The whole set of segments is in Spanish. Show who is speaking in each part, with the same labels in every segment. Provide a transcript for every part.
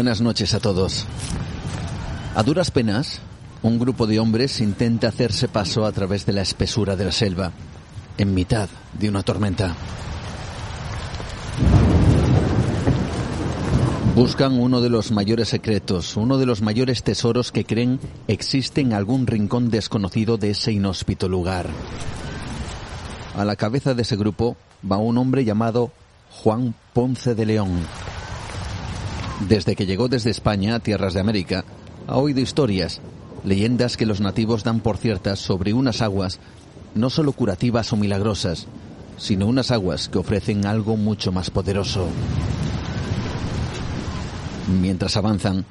Speaker 1: Buenas noches a todos. A duras penas, un grupo de hombres intenta hacerse paso a través de la espesura de la selva, en mitad de una tormenta. Buscan uno de los mayores secretos, uno de los mayores tesoros que creen existe en algún rincón desconocido de ese inhóspito lugar. A la cabeza de ese grupo va un hombre llamado Juan Ponce de León. Desde que llegó desde España a tierras de América, ha oído historias, leyendas que los nativos dan por ciertas sobre unas aguas no solo curativas o milagrosas, sino unas aguas que ofrecen algo mucho más poderoso. Mientras avanzan,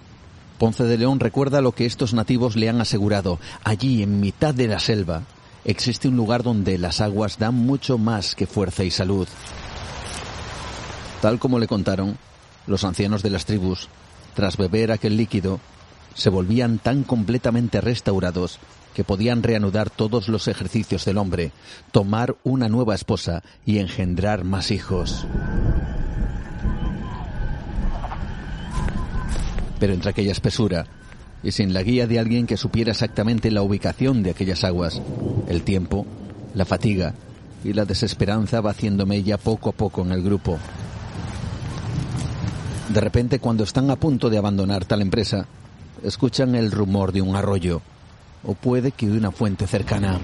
Speaker 1: Ponce de León recuerda lo que estos nativos le han asegurado. Allí, en mitad de la selva, existe un lugar donde las aguas dan mucho más que fuerza y salud. Tal como le contaron, los ancianos de las tribus, tras beber aquel líquido, se volvían tan completamente restaurados que podían reanudar todos los ejercicios del hombre, tomar una nueva esposa y engendrar más hijos. Pero entre aquella espesura, y sin la guía de alguien que supiera exactamente la ubicación de aquellas aguas, el tiempo, la fatiga y la desesperanza va haciendo mella poco a poco en el grupo. De repente, cuando están a punto de abandonar tal empresa, escuchan el rumor de un arroyo, o puede que de una fuente cercana.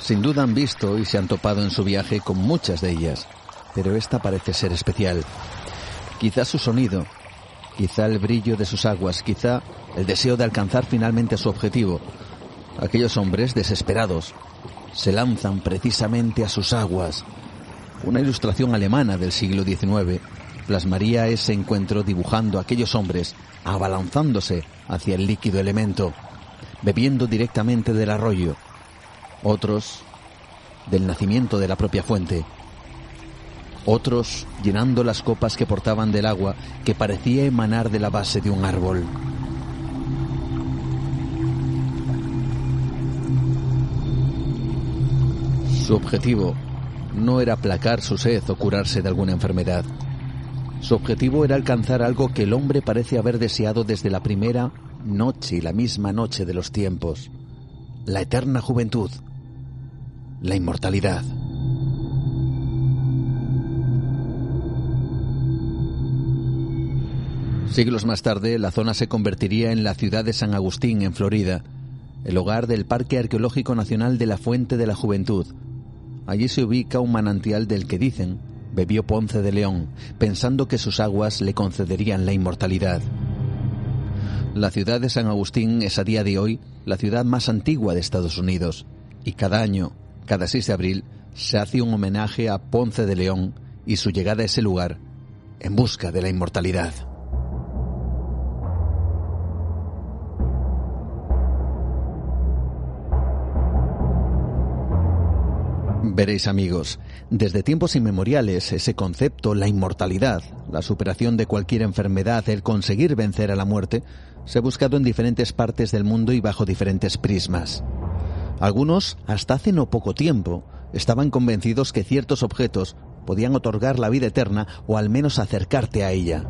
Speaker 1: Sin duda han visto y se han topado en su viaje con muchas de ellas, pero esta parece ser especial. Quizá su sonido, quizá el brillo de sus aguas, quizá el deseo de alcanzar finalmente su objetivo. Aquellos hombres desesperados se lanzan precisamente a sus aguas. Una ilustración alemana del siglo XIX plasmaría ese encuentro dibujando a aquellos hombres abalanzándose hacia el líquido elemento, bebiendo directamente del arroyo, otros del nacimiento de la propia fuente, otros llenando las copas que portaban del agua que parecía emanar de la base de un árbol. Su objetivo no era aplacar su sed o curarse de alguna enfermedad. Su objetivo era alcanzar algo que el hombre parece haber deseado desde la primera noche y la misma noche de los tiempos, la eterna juventud, la inmortalidad. Siglos más tarde, la zona se convertiría en la ciudad de San Agustín, en Florida, el hogar del Parque Arqueológico Nacional de la Fuente de la Juventud. Allí se ubica un manantial del que dicen bebió Ponce de León, pensando que sus aguas le concederían la inmortalidad. La ciudad de San Agustín es a día de hoy la ciudad más antigua de Estados Unidos, y cada año, cada 6 de abril, se hace un homenaje a Ponce de León y su llegada a ese lugar en busca de la inmortalidad. Veréis amigos, desde tiempos inmemoriales ese concepto, la inmortalidad, la superación de cualquier enfermedad, el conseguir vencer a la muerte, se ha buscado en diferentes partes del mundo y bajo diferentes prismas. Algunos, hasta hace no poco tiempo, estaban convencidos que ciertos objetos podían otorgar la vida eterna o al menos acercarte a ella.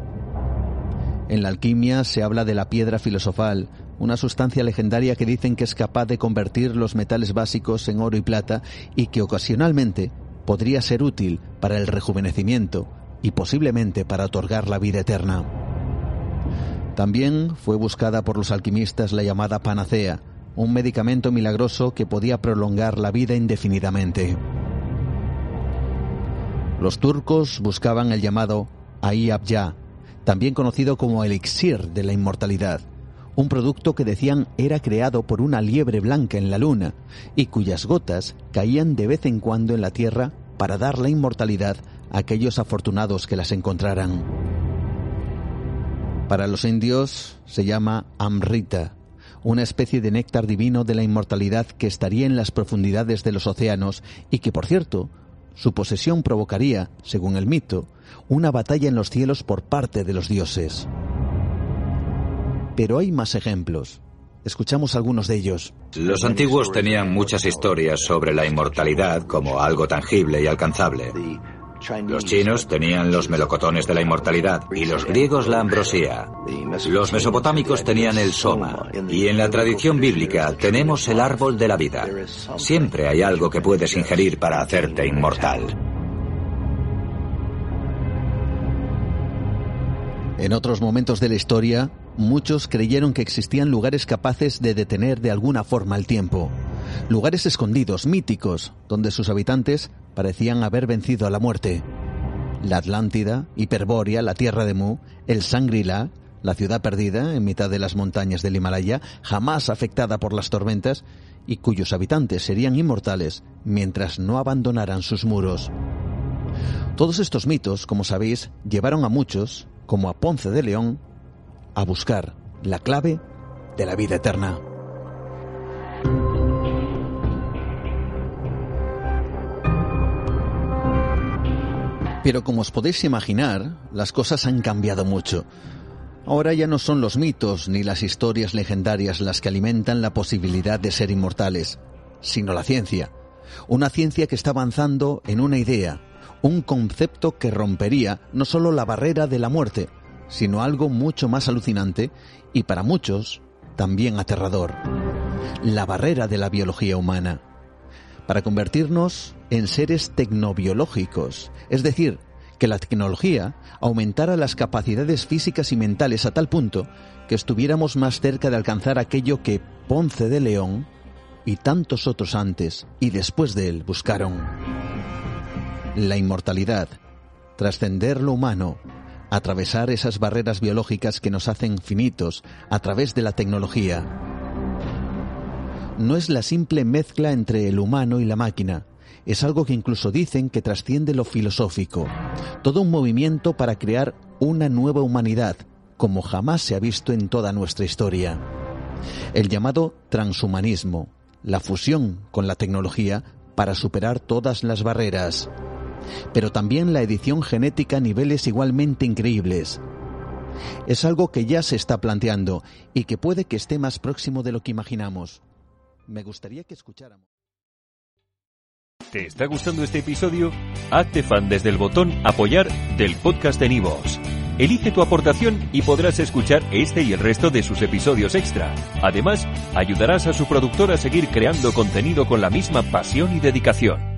Speaker 1: En la alquimia se habla de la piedra filosofal, una sustancia legendaria que dicen que es capaz de convertir los metales básicos en oro y plata y que ocasionalmente podría ser útil para el rejuvenecimiento y posiblemente para otorgar la vida eterna. También fue buscada por los alquimistas la llamada panacea, un medicamento milagroso que podía prolongar la vida indefinidamente. Los turcos buscaban el llamado Ayy Abya, también conocido como elixir de la inmortalidad, un producto que decían era creado por una liebre blanca en la luna y cuyas gotas caían de vez en cuando en la Tierra para dar la inmortalidad a aquellos afortunados que las encontraran. Para los indios se llama Amrita, una especie de néctar divino de la inmortalidad que estaría en las profundidades de los océanos y que, por cierto, su posesión provocaría, según el mito, una batalla en los cielos por parte de los dioses. Pero hay más ejemplos. Escuchamos algunos de ellos.
Speaker 2: Los antiguos tenían muchas historias sobre la inmortalidad como algo tangible y alcanzable. Los chinos tenían los melocotones de la inmortalidad y los griegos la ambrosía. Los mesopotámicos tenían el soma y en la tradición bíblica tenemos el árbol de la vida. Siempre hay algo que puedes ingerir para hacerte inmortal.
Speaker 1: En otros momentos de la historia, muchos creyeron que existían lugares capaces de detener de alguna forma el tiempo. Lugares escondidos, míticos, donde sus habitantes parecían haber vencido a la muerte. La Atlántida, Hiperbórea, la tierra de Mu, el Sangrila, la ciudad perdida en mitad de las montañas del Himalaya, jamás afectada por las tormentas, y cuyos habitantes serían inmortales mientras no abandonaran sus muros. Todos estos mitos, como sabéis, llevaron a muchos, como a Ponce de León, a buscar la clave de la vida eterna. Pero como os podéis imaginar, las cosas han cambiado mucho. Ahora ya no son los mitos ni las historias legendarias las que alimentan la posibilidad de ser inmortales, sino la ciencia. Una ciencia que está avanzando en una idea, un concepto que rompería no solo la barrera de la muerte, sino algo mucho más alucinante y para muchos también aterrador. La barrera de la biología humana. Para convertirnos en seres tecnobiológicos, es decir, que la tecnología aumentara las capacidades físicas y mentales a tal punto que estuviéramos más cerca de alcanzar aquello que Ponce de León y tantos otros antes y después de él buscaron. La inmortalidad, trascender lo humano, atravesar esas barreras biológicas que nos hacen finitos a través de la tecnología. No es la simple mezcla entre el humano y la máquina, es algo que incluso dicen que trasciende lo filosófico. Todo un movimiento para crear una nueva humanidad, como jamás se ha visto en toda nuestra historia. El llamado transhumanismo, la fusión con la tecnología para superar todas las barreras pero también la edición genética a niveles igualmente increíbles. Es algo que ya se está planteando y que puede que esté más próximo de lo que imaginamos. Me gustaría que escucháramos.
Speaker 3: ¿Te está gustando este episodio? Hazte fan desde el botón apoyar del podcast de Nivos. Elige tu aportación y podrás escuchar este y el resto de sus episodios extra. Además, ayudarás a su productor a seguir creando contenido con la misma pasión y dedicación.